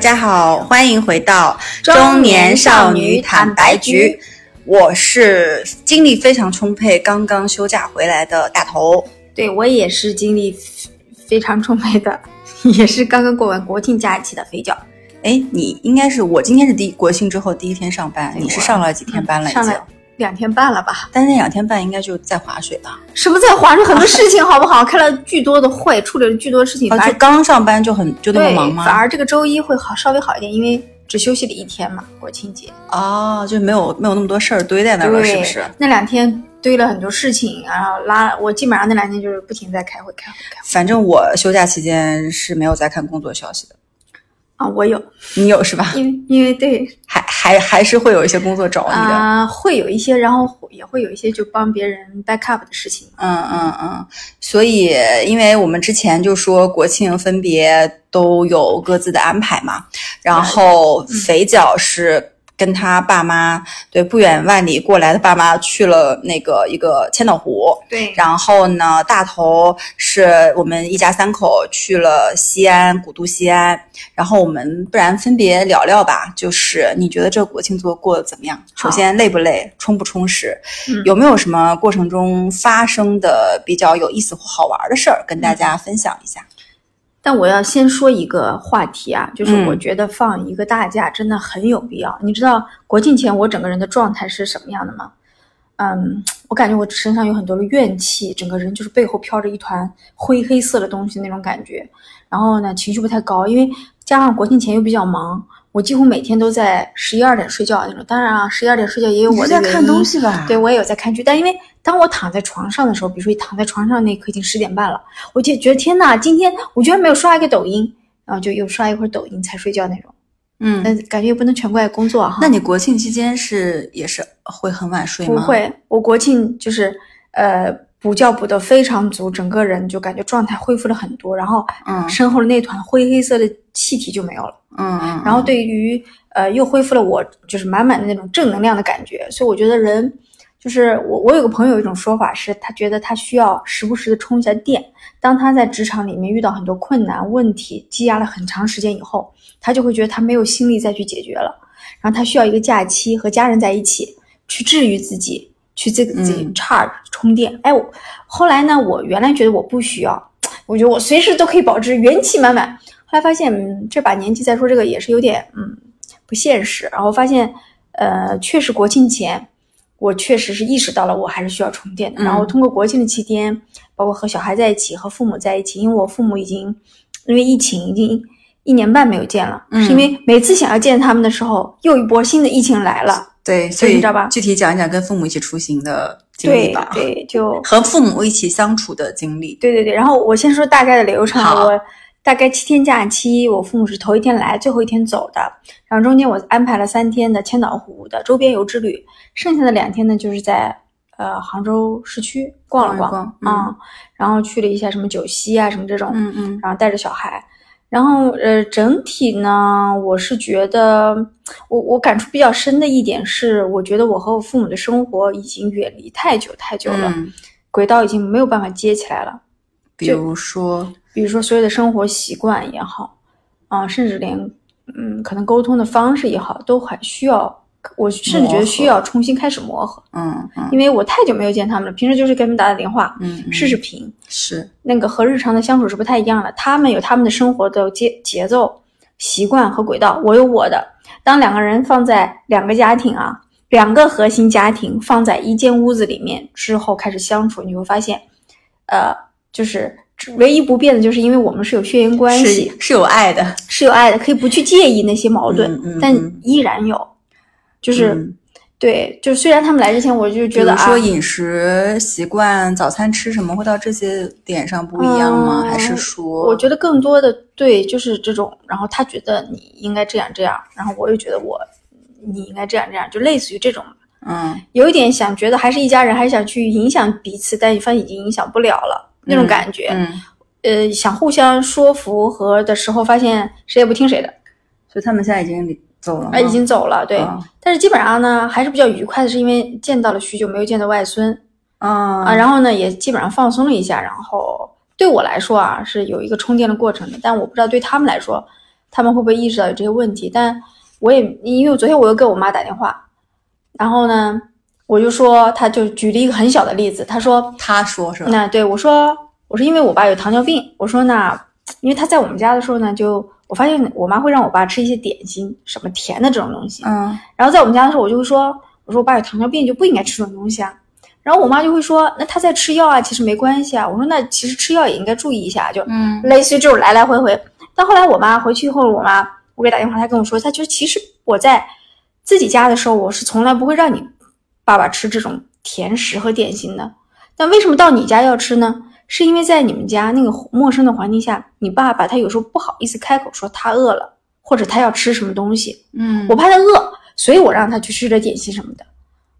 大家好，欢迎回到中年少女坦白局。我是精力非常充沛，刚刚休假回来的大头。对我也是精力非常充沛的，也是刚刚过完国庆假期的肥脚。哎，你应该是我今天是第国庆之后第一天上班，你是上了几天班了？已经上了两天半了吧？但是那两天半应该就在划水吧？什么在划水？很多事情好不好？开了巨多的会，处理了巨多的事情。而就刚上班就很就那么，忙吗？反而这个周一会好稍微好一点，因为只休息了一天嘛，国庆节。哦，就没有没有那么多事儿堆在那儿了，是不是？那两天堆了很多事情，然后拉我基本上那两天就是不停在开会、开会、开会反正我休假期间是没有在看工作消息的，啊。我有，你有是吧？因为因为对还还还是会有一些工作找你的。啊、会有一些，然后也会有一些就帮别人 back up 的事情。嗯嗯嗯，所以因为我们之前就说国庆分别都有各自的安排嘛，然后肥脚是跟他爸妈对不远万里过来的爸妈去了那个一个千岛湖，对然后呢，大头是我们一家三口去了西安，古都西安。然后我们不然分别聊聊吧，就是你觉得这个国庆做过得怎么样？首先累不累，充不充实？嗯有没有什么过程中发生的比较有意思或好玩的事儿跟大家分享一下？但我要先说一个话题啊，就是嗯我觉得放一个大假真的很有必要。你知道国庆前我整个人的状态是什么样的吗？嗯，我感觉我身上有很多的怨气，整个人就是背后飘着一团灰黑色的东西那种感觉。然后呢，情绪不太高，因为加上国庆前又比较忙，我几乎每天都在十一二点睡觉那种。当然啊，十一二点睡觉也有我的原因。吧对，我也有在看剧，但因为当我躺在床上的时候，比如说躺在床上那一刻已经十点半了，我就觉得天呐，今天我居然没有刷一个抖音，然后就又刷一会儿抖音才睡觉那种。嗯，但感觉也不能全怪工作哈。那你国庆期间是也是会很晚睡吗？不。会，我国庆就是呃补觉补得非常足，整个人就感觉状态恢复了很多，然后嗯身后的那团灰黑色的气体就没有了。嗯嗯。然后对于呃又恢复了我就是满满的那种正能量的感觉，所以我觉得人就是我我有个朋友有一种说法是，他觉得他需要时不时的充一下电。当他在职场里面遇到很多困难问题，积压了很长时间以后，他就会觉得他没有心力再去解决了，然后他需要一个假期和家人在一起去治愈自己，去这个自己嗯 charge 充电。哎，我后来呢，我原来觉得我不需要，我觉得我随时都可以保持元气满满。后来发现，嗯，这把年纪再说这个也是有点，嗯，不现实。然后发现，呃，确实国庆前，我确实是意识到了我还是需要充电的。嗯然后通过国庆的期间，包括和小孩在一起，和父母在一起，因为我父母已经因为疫情已经一年半没有见了，嗯是因为每次想要见他们的时候，又一波新的疫情来了。对，所以你知道吧具体讲一讲跟父母一起出行的经历吧，对，就和父母一起相处的经历。对对对，然后我先说大概的流程，我大概七天假期，我父母是头一天来，最后一天走的，然后中间我安排了三天的千岛湖的周边游之旅，剩下的两天呢就是在呃杭州市区逛了逛啊、然后去了一下什么九溪啊什么这种，嗯嗯然后带着小孩。然后，呃，整体呢，我是觉得，我我感触比较深的一点是，我觉得我和我父母的生活已经远离太久太久了，嗯，轨道已经没有办法接起来了。比如说，比如说所有的生活习惯也好，啊、甚至连嗯，可能沟通的方式也好，都还需要，我甚至觉得需要重新开始磨合，嗯。嗯。因为我太久没有见他们了，平时就是给他们打打电话、嗯，嗯。视视频，是，那个和日常的相处是不太一样的。他们有他们的生活的节节奏、习惯和轨道，我有我的。当两个人放在两个家庭啊，两个核心家庭放在一间屋子里面之后开始相处，你会发现，呃，就是唯一不变的，就是因为我们是有血缘关系，是是有爱的，是有爱的，可以不去介意那些矛盾，嗯嗯但嗯依然有。就是、嗯对，就虽然他们来之前，我就觉得啊，比如说饮食习惯、早餐吃什么，会到这些点上不一样吗？嗯还是说，我觉得更多的对，就是这种，然后他觉得你应该这样这样，然后我又觉得我你应该这样这样，就类似于这种，嗯有一点想觉得还是一家人，还是想去影响彼此，但发现已经影响不了了那种感觉。嗯，呃，想互相说服和的时候，发现谁也不听谁的，所以他们现在已经走了吗，啊，已经走了，对。啊但是基本上呢，还是比较愉快的，是因为见到了许久没有见的外孙啊啊，然后呢也基本上放松了一下，然后对我来说啊是有一个充电的过程的，但我不知道对他们来说，他们会不会意识到有这些问题。但我也因为昨天我又给我妈打电话，然后呢，我就说，他就举了一个很小的例子，他说，他说是吧？那对我说，我说因为我爸有糖尿病，我说那因为他在我们家的时候呢，就我发现我妈会让我爸吃一些点心，什么甜的这种东西，嗯然后在我们家的时候，我就会说，我说我爸有糖尿病就不应该吃这种东西啊。然后我妈就会说，那他在吃药啊，其实没关系啊。我说那其实吃药也应该注意一下，就嗯类似于这种来来回回。但后来我妈回去以后，我妈我给打电话，她跟我说，她就其实我在自己家的时候，我是从来不会让你爸爸吃这种甜食和点心的。但为什么到你家要吃呢？是因为在你们家那个陌生的环境下，你爸爸他有时候不好意思开口说他饿了，或者他要吃什么东西，嗯我怕他饿，所以我让他去吃点点心什么的。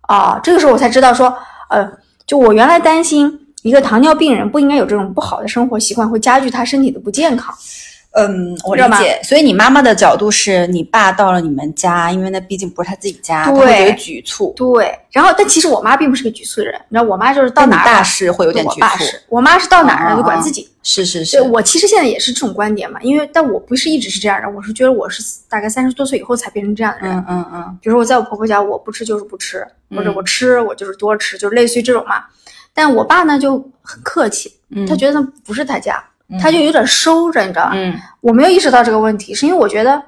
啊，这个时候我才知道说，呃，就我原来担心一个糖尿病人不应该有这种不好的生活习惯，会加剧他身体的不健康。嗯，我理解。所以你妈妈的角度是你爸到了你们家，因为那毕竟不是他自己家，他对会觉得局促。对，然后但其实我妈并不是个局促的人，你知道，我妈就是到哪儿爸是会有点局促，我爸是，我妈是到哪呢就管自己。是是是对，我其实现在也是这种观点嘛，因为但我不是一直是这样的，我是觉得我是大概三十多岁以后才变成这样的人。嗯嗯嗯比如说我在我婆婆家，我不吃就是不吃，或者嗯我吃我就是多吃，就是类似于这种嘛。但我爸呢就很客气，嗯，他觉得那不是他家，他就有点收着，你知道吧？嗯我没有意识到这个问题，是因为我觉得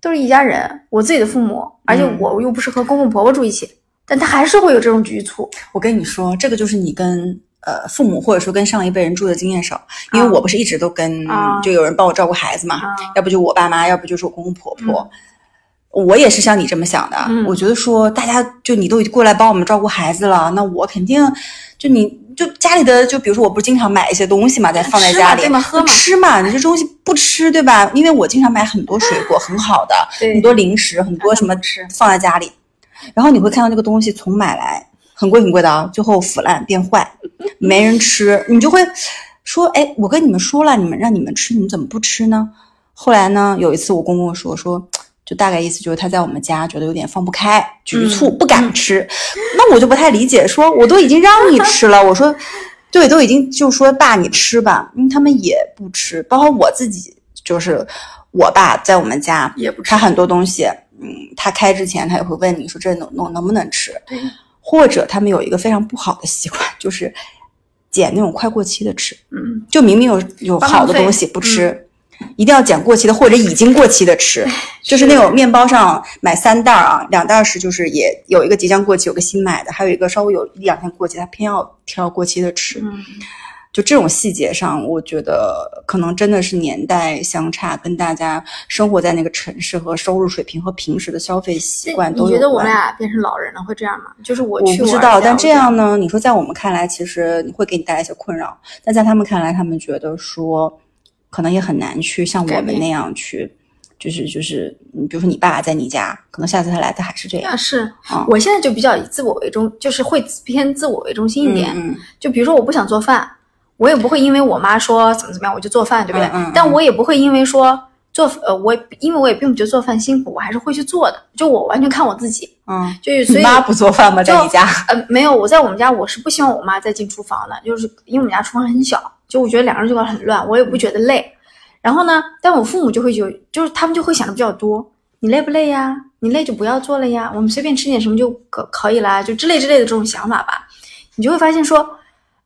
都是一家人，我自己的父母，而且嗯我又不是和公公婆婆住一起，但他还是会有这种局促。我跟你说，这个就是你跟呃父母或者说跟上一辈人住的经验少，因为啊我不是一直都跟、啊就有人帮我照顾孩子嘛，啊要不就我爸妈，要不就是我公公婆婆。我也是像你这么想的，嗯我觉得说大家就你都已经过来帮我们照顾孩子了，那我肯定就你就家里的就比如说我不是经常买一些东西嘛，再放在家里对嘛喝嘛吃嘛，你这东西不吃对吧？因为我经常买很多水果，很好的，很多零食，很多什么吃放在家里，然后你会看到这个东西从买来很贵很贵的啊，最后腐烂变坏，没人吃，你就会说，哎，我跟你们说了，你们让你们吃，你们怎么不吃呢？后来呢，有一次我公公说说。就大概意思就是他在我们家觉得有点放不开，局促，嗯不敢吃。那我就不太理解，说我都已经让你吃了，我说对，都已经就说爸你吃吧，因为他们也不吃，包括我自己，就是我爸在我们家也不吃他很多东西，嗯，他开之前他也会问你说这能能能不能吃，或者他们有一个非常不好的习惯，就是捡那种快过期的吃，嗯，就明明有有好的东西不吃。一定要捡过期的或者已经过期的吃，就是那种面包上买三袋儿啊，两袋儿是就是也有一个即将过期，有个新买的，还有一个稍微有一两天过期，他偏要挑过期的吃。嗯，就这种细节上，我觉得可能真的是年代相差，跟大家生活在那个城市和收入水平和平时的消费习惯都有你觉得我们俩变成老人了会这样吗？就是我去我不知道，但这样呢？你说在我们看来，其实会给你带来一些困扰，但在他们看来，他们觉得说，可能也很难去像我们那样去，就是就是，你比如说你爸爸在你家，可能下次他来他还是这样啊，。是啊我现在就比较以自我为中，就是会偏自我为中心一点。嗯就比如说我不想做饭，我也不会因为我妈说怎么怎么样我就做饭，对不对？嗯嗯嗯但我也不会因为说做呃，我因为我也并不觉得做饭辛苦，我还是会去做的。就我完全看我自己，嗯，就是所以你妈不做饭吗？在你家？呃没有，我在我们家我是不希望我妈再进厨房的，就是因为我们家厨房很小，就我觉得两个人就会很乱，我也不觉得累。然后呢，但我父母就会有，就是他们就会想的比较多，你累不累呀？你累就不要做了呀，我们随便吃点什么就可可以啦，就之类之类的这种想法吧。你就会发现说，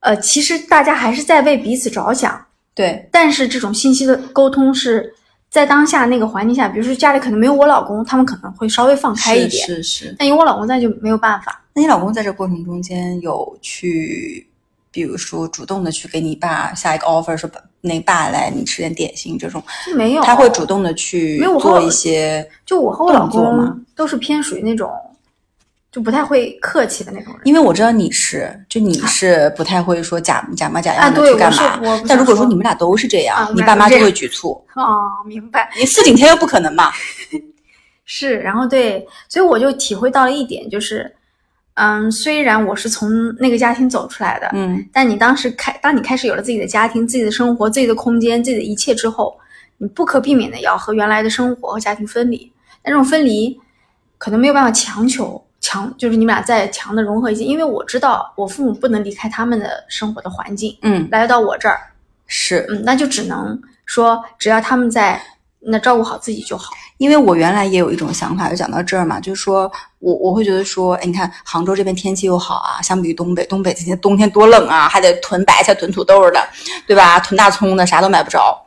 呃，其实大家还是在为彼此着想，对，但是这种信息的沟通是在当下那个环境下，比如说家里可能没有我老公，他们可能会稍微放开一点，是是是。但有我老公在就没有办法。那你老公在这过程中间有去，比如说主动的去给你爸下一个 offer，说那爸来你吃点点心这种，没有，他会主动的去做一些。就我和我老公都是偏属于那种就不太会客气的那种人。因为我知道你是，就你是不太会说假假模假样的去干嘛。但如果说说你们俩都是这样，啊你爸妈就会局促。哦，明白。你四景天又不可能嘛？是，然后对，所以我就体会到了一点，就是，嗯，虽然我是从那个家庭走出来的，嗯，但你当时开，当你开始有了自己的家庭、自己的生活、自己的空间、自己的一切之后，你不可避免的要和原来的生活和家庭分离。但这种分离可能没有办法强求，强就是你们俩再强的融合一些，因为我知道我父母不能离开他们的生活的环境，嗯，来到我这儿，是嗯，那就只能说只要他们在那照顾好自己就好。因为我原来也有一种想法，就讲到这儿嘛，就是说我我会觉得说，哎，你看杭州这边天气又好啊，相比于东北，东北今天冬天多冷啊，还得囤白菜、囤土豆的，对吧？囤大葱的，啥都买不着。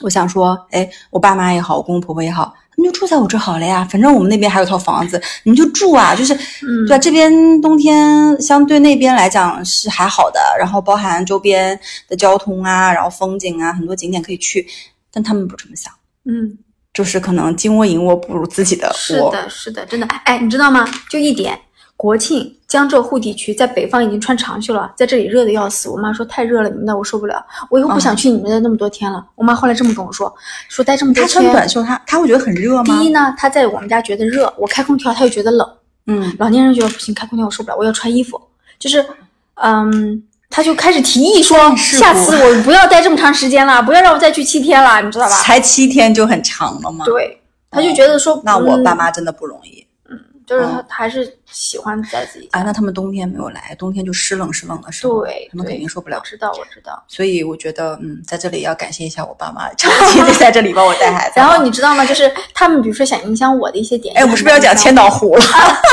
我想说，哎，我爸妈也好，我公公婆婆也好，他们就住在我这好了呀。反正我们那边还有套房子，你们就住啊，就是，嗯对吧？这边冬天相对那边来讲是还好的，然后包含周边的交通啊，然后风景啊，很多景点可以去，但他们不这么想。嗯，就是可能金窝银窝不如自己的窝。是的，是的，真的。哎，你知道吗？就一点，国庆江浙沪地区在北方已经穿长袖了，在这里热的要死。我妈说太热了，你们那我受不了，我以后不想去你们那那么多天了。我妈后来这么跟我说，说待这么多他天，穿短袖，她她会觉得很热吗？第一呢，她在我们家觉得热，我开空调她又觉得冷。嗯，老年人觉得不行，开空调我受不了，我要穿衣服。就是，嗯，他就开始提议说，下次我不要待这么长时间了，不要让我再去七天了，你知道吧？才七天就很长了吗？，对，他就觉得说，那我嗯爸妈真的不容易。嗯就是他他还是喜欢在自己家。啊，那他们冬天没有来，冬天就湿冷湿冷的时候，对，他们肯定受不了我。知道，我知道。所以我觉得，嗯，在这里要感谢一下我爸妈，长期的在这里帮我带孩子。然后你知道吗？就是他们，比如说想影响我的一些点。哎，我们是不是要讲千岛？湖了？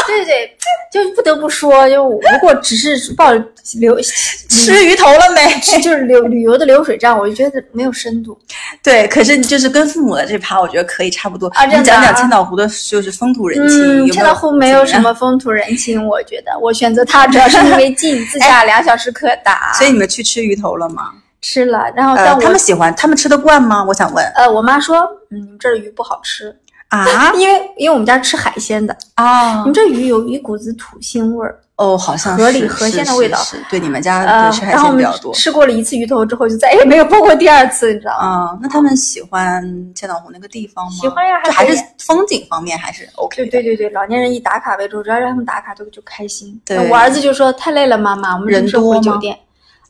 对对，就不得不说，就如果只是报流 吃鱼头了没？就是流旅游的流水账，我就觉得没有深度。对，可是就是跟父母的这趴，我觉得可以差不多。啊真的你讲讲啊千岛湖的，就是风土人情，嗯，有没有千岛湖没有什么风土人情，我觉得我选择它主要是因为近，自驾两小时可达。所以你们去吃鱼头了吗？吃了，然后但呃，我、他们喜欢，他们吃得惯吗？我想问呃，我妈说，嗯，这儿鱼不好吃，啊 因为因为我们家吃海鲜的，啊你们这鱼有一股子土腥味儿。哦，好像是河里河鲜的味道是是是对，你们家呃对吃，海鲜比较多。吃过了一次鱼头之后，就再也没有碰过第二次，你知道吗？啊、那他们喜欢千岛湖那个地方吗？喜欢呀就还是还可以风景方面还是 OK。对对对对，老年人以打卡为主，只要让他们打卡，都就开心。对我儿子就说太累了，妈妈，我们人多吗酒店？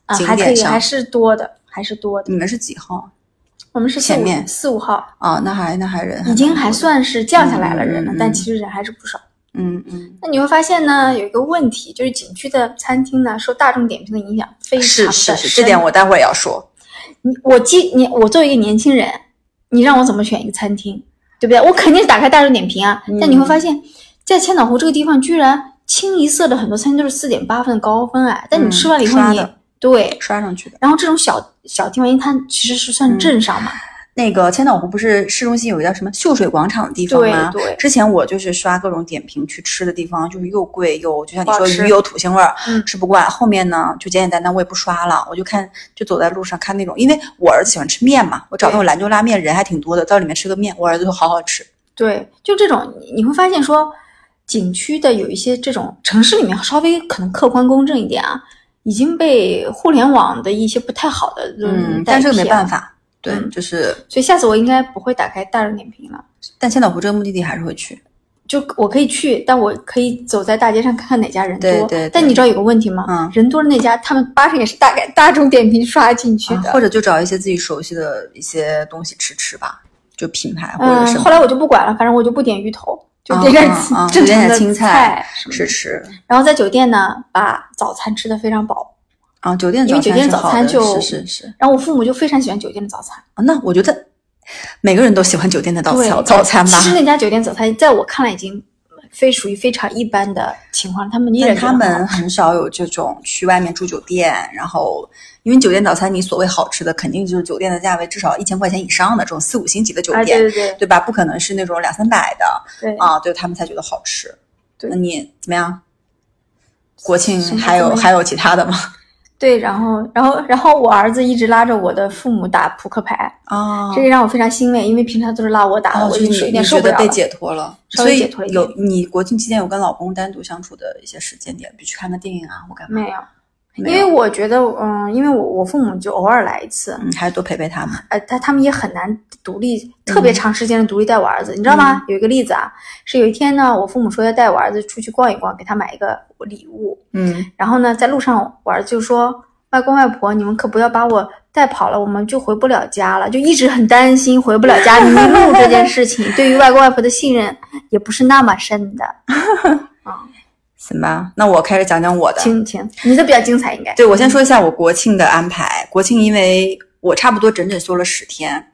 啊、景还可以，还是多的，还是多的。你们是几号我们是前面四五号，啊？那还那还人已经还算是降下来了人了，嗯嗯嗯但其实人还是不少。嗯嗯那你会发现呢，有一个问题，就是景区的餐厅呢，受大众点评的影响非常是的是是，深这点我待会儿也要说。你我记你我作为一个年轻人，你让我怎么选一个餐厅，对不对？我肯定是打开大众点评啊。嗯但你会发现，在千岛湖这个地方，居然清一色的很多餐厅都是四点八分的高分哎。但你嗯吃完了以后你，对，刷上去的然后这种小小地方，因为它其实是算镇上嘛，那个千岛湖不是市中心有一个叫什么秀水广场的地方吗？对，之前我就是刷各种点评去吃的地方，就是又贵又就像你说鱼有土腥味儿，嗯吃不惯。后面呢就简简单单我也不刷了，我就看就走在路上看那种，因为我儿子喜欢吃面嘛，我找那种兰州拉面人还挺多的，到里面吃个面，我儿子说好好吃。对，就这种你你会发现说，景区的有一些这种城市里面稍微可能客观公正一点啊，已经被互联网的一些不太好的嗯，但是没办法。嗯就是，所以下次我应该不会打开大众点评了。但千岛湖这个目的地还是会去。就我可以去，但我可以走在大街上看看哪家人多。对对对但你知道有个问题吗？嗯人多的那家，他们八成也是大概大众点评刷进去的。啊或者就找一些自己熟悉的一些东西吃吃吧，就品牌或者嗯，是后来我就不管了，反正我就不点鱼头，就啊点点正常的菜吃吃。然后在酒店呢，把早餐吃得非常饱。啊，酒店因为酒店早餐就是是是然后我父母就非常喜欢酒店的早餐。啊，那我觉得每个人都喜欢酒店的早对早早餐吧其。实那家酒店早餐在我看来已经非属于非常一般的情况，他们依但他们很少有这种去外面住酒店，然后因为酒店早餐你所谓好吃的，肯定就是酒店的价位至少一千块钱以上的这种四五星级的酒啊，店，对对对对吧？不可能是那种两三百的对啊，对他们才觉得好吃。对那你怎么样？国庆还有还有其他的吗？对，然后然后然后我儿子一直拉着我的父母打扑克牌，啊这个让我非常欣慰，因为平常都是拉我打我就有点你觉得被受不了了。解脱了，稍所以微解脱了一有你国庆期间有跟老公单独相处的一些时间点，比如去看个电影啊，或干嘛？没有因为我觉得，嗯，因为我我父母就偶尔来一次，嗯，还是多陪陪他们。呃，他他们也很难独立，嗯特别长时间的独立带我儿子，你知道吗？有一个例子啊，是有一天呢，我父母说要带我儿子出去逛一逛，给他买一个礼物，嗯然后呢，在路上我儿子就说：“外公外婆，你们可不要把我带跑了，我们就回不了家了。”就一直很担心回不了家迷路这件事情，对于外公外婆的信任也不是那么深的。行吧，那我开始讲讲我的。请请，你的比较精彩，应该对，我先说一下我国庆的安排。国庆因为我差不多整整休了十天，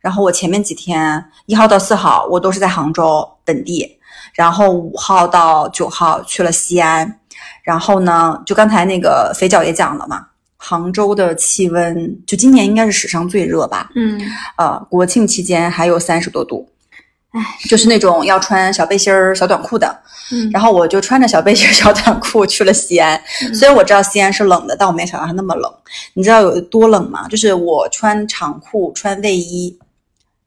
然后我前面几天一号到四号我都是在杭州本地，然后五号到九号去了西安，然后呢，就刚才那个肥脚也讲了嘛，杭州的气温就今年应该是史上最热吧，嗯，呃，国庆期间还有三十多度，唉，就是那种要穿小背心儿、小短裤的。嗯，然后我就穿着小背心儿、小短裤去了西安。虽然我知道西安是冷的，但我没想到它那么冷。你知道有多冷吗？就是我穿长裤、穿卫衣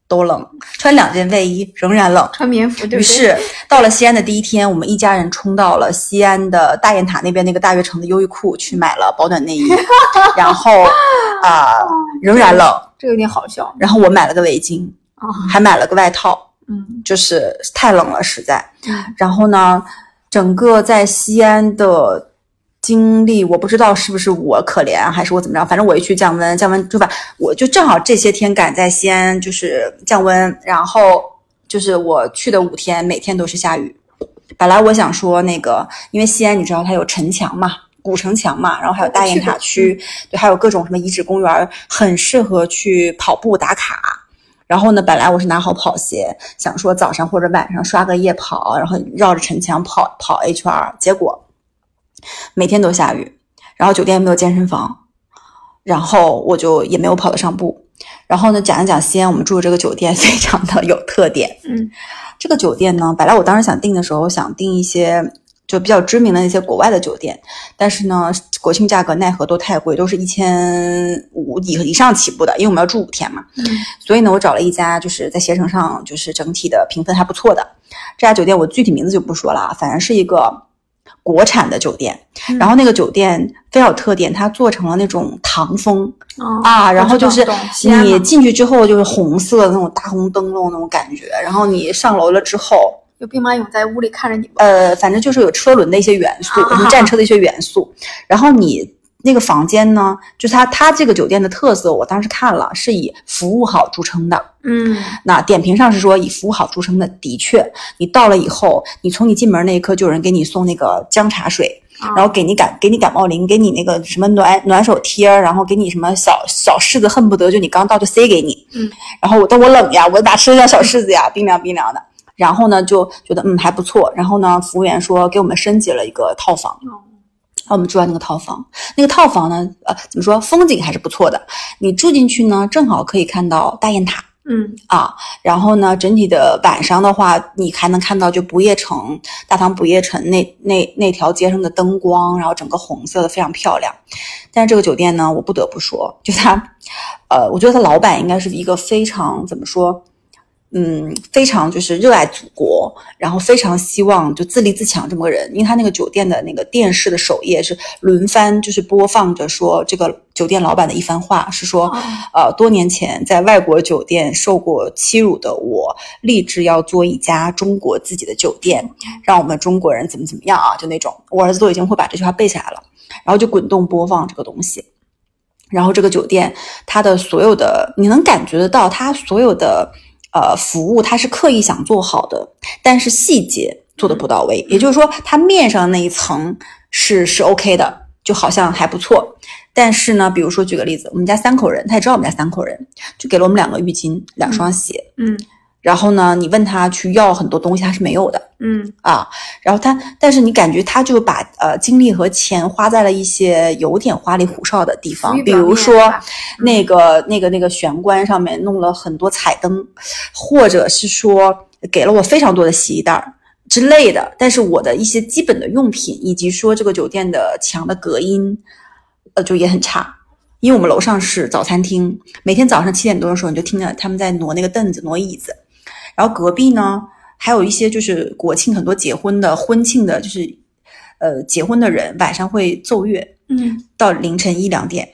都冷，穿两件卫衣仍然冷。穿棉服对不对？于是到了西安的第一天，我们一家人冲到了西安的大雁塔那边那个大悦城的优衣库去买了保暖内衣，然后啊、仍然冷。这个有点好笑然后我买了个围巾，啊。还买了个外套，嗯就是太冷了，实在。嗯然后呢，整个在西安的经历，我不知道是不是我可怜，还是我怎么着，反正我一去降温，降温就把我就正好这些天赶在西安就是降温，然后就是我去的五天，每天都是下雨。本来我想说那个，因为西安你知道它有城墙嘛。古城墙嘛，然后还有大雁塔区，对，还有各种什么遗址公园，很适合去跑步打卡。然后呢，本来我是拿好跑鞋，想说早上或者晚上刷个夜跑，然后绕着城墙跑跑一圈儿。结果每天都下雨，然后酒店没有健身房，然后我就也没有跑得上步。然后呢，讲一讲西安我们住的这个酒店非常的有特点。嗯这个酒店呢，本来我当时想订的时候想订一些就比较知名的那些国外的酒店，但是呢，国庆价格奈何都太贵，都是一千五以以上起步的，因为我们要住五天嘛。嗯所以呢，我找了一家就是在携程上就是整体的评分还不错的这家酒店，我具体名字就不说了啊，反正是一个国产的酒店。嗯然后那个酒店非常有特点，它做成了那种唐风哦啊，然后就是你进去之后就是红色的那种大红灯笼那种感觉，然后你上楼了之后，有兵马俑在屋里看着你吗？呃，反正就是有车轮的一些元素，战车的一些元素。然后你那个房间呢，就是它它这个酒店的特色，我当时看了是以服务好著称的。嗯那点评上是说以服务好著称的，的确，你到了以后，你从你进门那一刻就有人给你送那个姜茶水，啊然后给你感给你感冒灵，给你那个什么暖暖手贴儿，然后给你什么小小柿子，恨不得就你刚到就塞给你。嗯，然后我但我冷呀，我哪吃得下小柿子呀，冰凉冰凉的。然后呢，就觉得嗯还不错。然后呢，服务员说给我们升级了一个套房，哦然后我们住在那个套房。那个套房呢，呃，怎么说，风景还是不错的。你住进去呢，正好可以看到大雁塔。嗯啊，然后呢，整体的晚上的话，你还能看到就不夜城大唐不夜城那那那条街上的灯光，然后整个红色的非常漂亮。但是这个酒店呢，我不得不说，就它，呃，我觉得它老板应该是一个非常怎么说，嗯，非常就是热爱祖国，然后非常希望就自立自强这么个人。因为他那个酒店的那个电视的首页是轮番就是播放着说这个酒店老板的一番话，是说。哦呃，多年前在外国酒店受过欺辱的我，立志要做一家中国自己的酒店，让我们中国人怎么怎么样啊，就那种。我儿子都已经会把这句话背下来了，然后就滚动播放这个东西。然后这个酒店它的所有的，你能感觉得到，它所有的呃服务，他是刻意想做好的，但是细节做的不到位。也就是说，他面上那一层是是 OK 的，就好像还不错。但是呢，比如说举个例子，我们家三口人，他也知道我们家三口人，就给了我们两个浴巾、两双鞋。嗯然后呢，你问他去要很多东西，他是没有的嗯啊。然后他，但是你感觉他就把呃精力和钱花在了一些有点花里胡哨的地方，比如说那个那个那个玄关上面弄了很多彩灯，或者是说给了我非常多的洗衣袋儿之类的。但是我的一些基本的用品，以及说这个酒店的墙的隔音，呃，就也很差。因为我们楼上是早餐厅，每天早上七点多的时候，你就听着他们在挪那个凳子、挪椅子。然后隔壁呢，还有一些就是国庆很多结婚的、婚庆的，就是呃结婚的人晚上会奏乐嗯到凌晨一两点，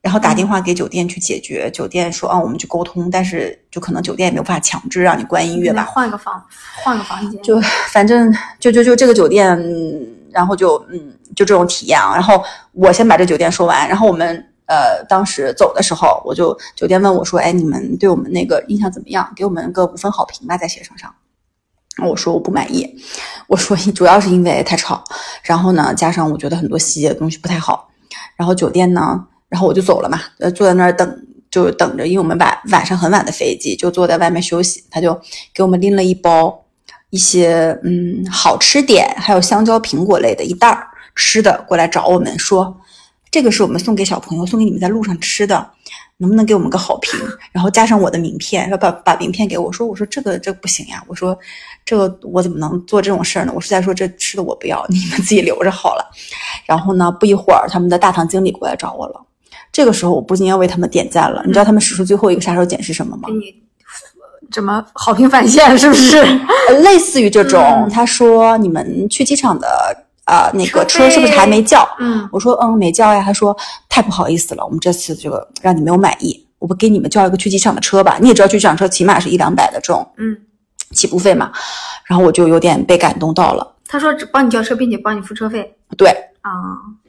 然后打电话给酒店去解决。酒店说啊，我们去沟通，但是就可能酒店也没有办法强制让你关音乐吧。换个房，换个房间。就反正就就就这个酒店，嗯然后就嗯就这种体验啊。然后我先把这酒店说完，然后我们呃当时走的时候，我就酒店问我说，哎，你们对我们那个印象怎么样？给我们个五分好评吧，在携程上。我说我不满意，我说主要是因为太吵，然后呢加上我觉得很多细节的东西不太好，然后酒店呢，然后我就走了嘛，呃坐在那儿等就等着，因为我们晚晚上很晚的飞机，就坐在外面休息。他就给我们拎了一包一些嗯好吃点，还有香蕉、苹果类的一袋儿吃的过来找我们，说这个是我们送给小朋友，送给你们在路上吃的，能不能给我们个好评？然后加上我的名片，说把把名片给我，说我说这个这个不行呀，我说这个我怎么能做这种事儿呢？我是在说这吃的我不要，你们自己留着好了。然后呢，不一会儿他们的大堂经理过来找我了。这个时候我不禁要为他们点赞了。你知道他们使出最后一个杀手锏是什么吗给？你怎么好评返现是不是？呃类似于这种，嗯他说你们去机场的啊、那个车车是不是还没叫？嗯，我说嗯没叫呀。他说太不好意思了，我们这次这个让你没有满意，我不给你们叫一个去机场的车吧？你也知道去机场车起码是一两百的这种嗯，起步费嘛。然后我就有点被感动到了，他说只帮你叫车，并且帮你付车费对。啊。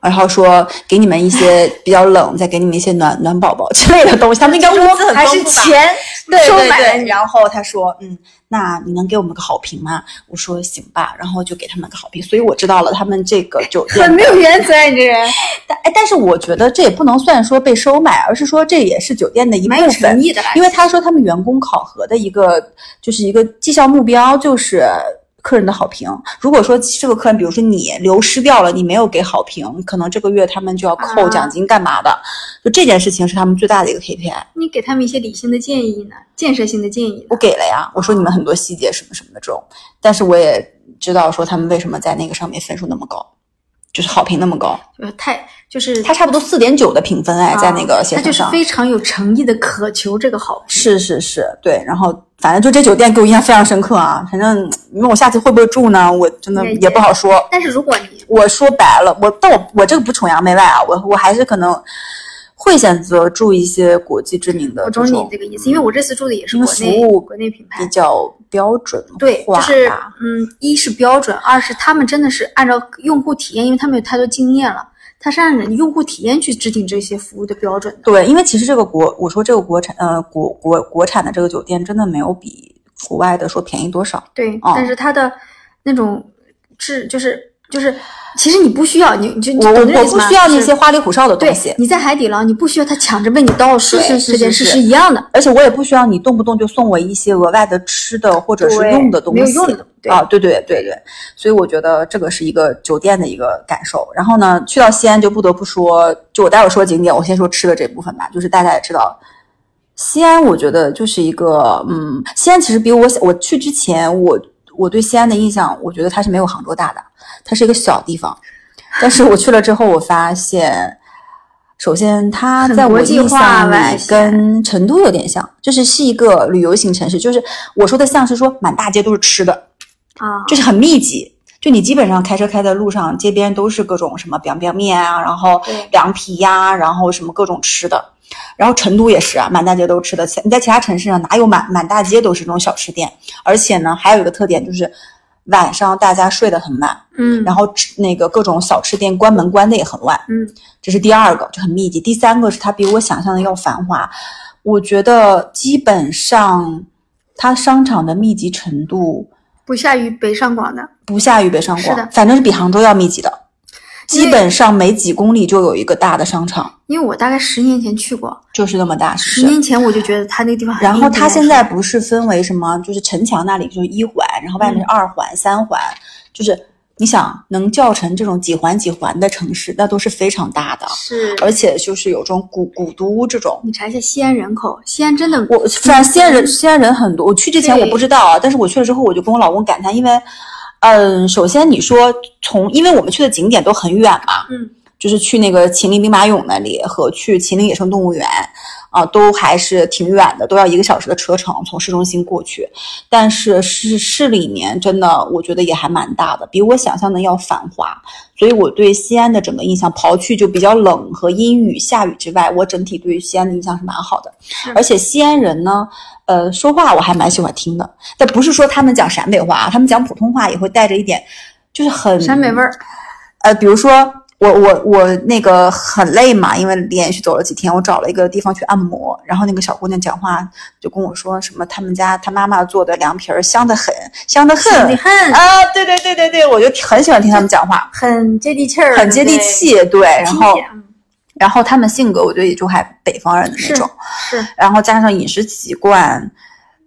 然后说给你们一些 比较冷，再给你们一些暖暖宝宝之类的东西，他们应该物资很还是丰富吧钱对对对，收买然后他说，嗯，那你能给我们个好评吗？我说行吧，然后就给他们个好评。所以我知道了他们这个酒店很没有原则啊，你这人 但哎，但是我觉得这也不能算说被收买，而是说这也是酒店的一部分诚。意的。因为他说他们员工考核的一个就是一个绩效目标就是客人的好评。如果说这个客人，比如说你流失掉了，你没有给好评，可能这个月他们就要扣啊奖金干嘛的？就这件事情是他们最大的一个 KPI。你给他们一些理性的建议呢，建设性的建议我。给了呀，我说你们很多细节什么什么的这种，但是我也知道说他们为什么在那个上面分数那么高，就是好评那么高，就是太就是他差不多四点九的评分哎，在那个啊他就是。非常有诚意的渴求这个好评。是是是，对，然后反正就这酒店给我印象非常深刻啊。反正你问我下次会不会住呢？我真的也也不好说。但是如果你我说白了，我但我我这个不崇洋媚外啊，我我还是可能会选择住一些国际知名的我懂你这个意思，因为我这次住的也是国内服务国内品牌比，较标准对，化就是嗯，一是标准，二是他们真的是按照用户体验，因为他们有太多经验了，他是按照用户体验去制定这些服务的标准的。对，因为其实这个国，我说这个国产呃国国国产的这个酒店真的没有比国外的说便宜多少。对，哦但是它的那种质就是就是，其实你不需要，你你就你我我不需要那些花里胡哨的东对西，，你在海底捞，你不需要他抢着为你倒水，是是这件事是是是一样的。而且我也不需要你动不动就送我一些额外的吃的或者是用的东西，没有用的对啊，对对对对，所以我觉得这个是一个酒店的一个感受。然后呢，去到西安就不得不说，就我待会儿说景点，我先说吃的这部分吧，就是大家也知道。西安，我觉得就是一个，嗯，西安其实比我，我去之前，我我对西安的印象，我觉得它是没有杭州大的，它是一个小地方。但是我去了之后，我发现，首先它在我印象里跟成都有点像，就是是一个旅游型城市。就是我说的像是说满大街都是吃的，啊，就是很密集。就你基本上开车开在路上，街边都是各种什么 biang biang 面啊，然后凉皮呀、然后什么各种吃的。然后成都也是啊，满大街都是吃的。其你在其他城市上哪有满满大街都是这种小吃店？而且呢，还有一个特点就是晚上大家睡得很晚，嗯，然后吃那个各种小吃店关门关的也很晚。嗯，这是第二个，就很密集。第三个是它比我想象的要繁华。我觉得基本上它商场的密集程度不下于北上广的，不下于北上广，是的反正是比杭州要密集的。基本上每几公里就有一个大的商场，因为我大概十年前去过，就是那么大，是？十年前我就觉得它那个地方很然后它现在不是分为什么？就是城墙那里就是一环，然后外面是二环、三环，就是你想能叫成这种几环几环的城市，那都是非常大的，是而且就是有这种古古都这种。你查一下西安人口，西安真的我反正西安人西安人很多，我去之前我不知道啊，但是我去了之后我就跟我老公感叹，因为，嗯，首先你说从，因为我们去的景点都很远嘛，嗯，就是去那个秦岭兵马俑那里和去秦岭野生动物园，啊，都还是挺远的，都要一个小时的车程从市中心过去。但是市市里面真的，我觉得也还蛮大的，比我想象的要繁华。所以我对西安的整个印象，刨去就比较冷和阴雨下雨之外，我整体对西安的印象是蛮好的。而且西安人呢，呃，说话我还蛮喜欢听的，但不是说他们讲陕北话啊，他们讲普通话也会带着一点，就是很陕北味儿。呃，比如说我我我那个很累嘛，因为连续走了几天，我找了一个地方去按摩，然后那个小姑娘讲话就跟我说什么他们家她妈妈做的凉皮儿香得很，香得很香得很啊！对对对对对，我就很喜欢听他们讲话，很接地气儿，很接地，气，对，然后嗯然后他们性格，我觉得也就还北方人的那种，是然后加上饮食习惯，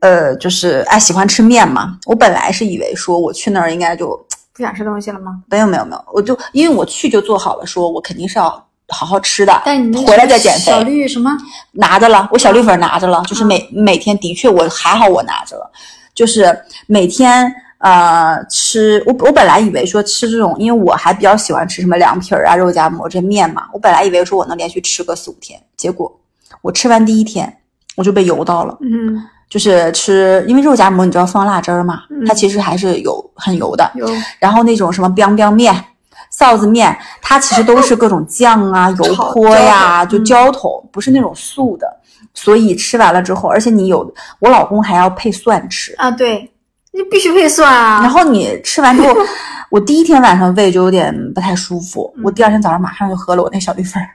呃，就是爱喜欢吃面嘛。我本来是以为说我去那儿应该就不想吃东西了吗？没有没有没有，我就因为我去就做好了，说我肯定是要好好吃的，但你回来再减肥小绿什么？拿着了，我小绿粉拿着了，就是每、每天的确我还好我拿着了，就是每天呃吃我我本来以为说吃这种，因为我还比较喜欢吃什么凉皮儿啊、肉夹馍这面嘛，我本来以为说我能连续吃个四五天，结果我吃完第一天我就被油到了，嗯，就是吃因为肉夹馍你知道放辣汁儿嘛，嗯。它其实还是有很油的，有。然后那种什么 biang biang 面、臊子面，它其实都是各种酱啊、油泼呀，就浇头嗯。浇头，不是那种素的。所以吃完了之后，而且你有我老公还要配蒜吃，啊，对，你必须配蒜啊。然后你吃完之后，我第一天晚上胃就有点不太舒服，我第二天早上马上就喝了我那小绿粉儿，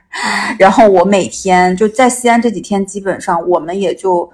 嗯 然后我每天就在西安这几天，基本上我们也就。